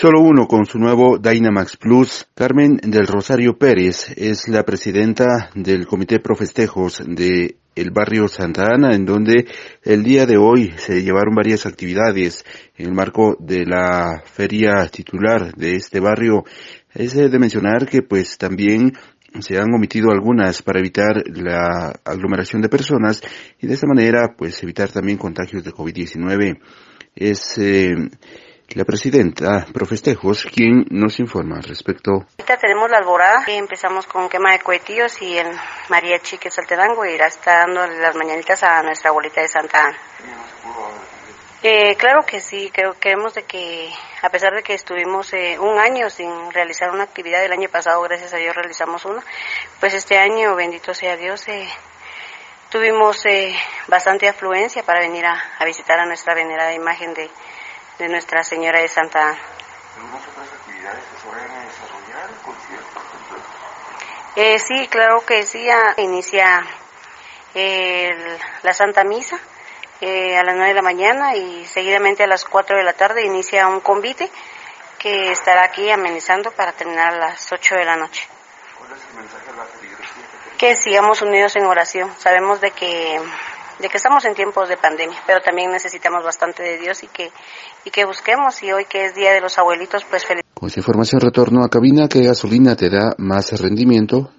Solo uno con su nuevo Dynamax Plus. Carmen del Rosario Pérez es la presidenta del Comité Pro Festejos de el barrio Santa Ana, en donde el día de hoy se llevaron varias actividades en el marco de la feria titular de este barrio. Es de mencionar que pues también se han omitido algunas para evitar la aglomeración de personas y de esta manera pues evitar también contagios de COVID-19. Es eh, la presidenta Profestejos quien nos informa al respecto. Ahorita tenemos la alborada, empezamos con quema de cohetillos y el mariachi que es irá está dando las mañanitas a nuestra abuelita de Santa Ana. Eh, claro que sí, creo queremos de que a pesar de que estuvimos eh, un año sin realizar una actividad el año pasado, gracias a Dios realizamos una, pues este año, bendito sea Dios, eh, tuvimos eh, bastante afluencia para venir a, visitar a nuestra venerada imagen de, de Nuestra Señora de Santa Ana. ¿Algunas otras actividades que se vayan a desarrollar? ¿Conciertos? Eh, sí, claro que sí, inicia el, la Santa Misa eh, a las 9 de la mañana y seguidamente a las 4 de la tarde inicia un convite que estará aquí amenizando para terminar a las 8 de la noche. ¿Cuál es el mensaje a la? Que sigamos unidos en oración. Sabemos de que de que estamos en tiempos de pandemia, pero también necesitamos bastante de Dios y que y que busquemos y hoy que es Día de los Abuelitos, pues feliz. Con esa información retorno a cabina, ¿qué gasolina te da más rendimiento?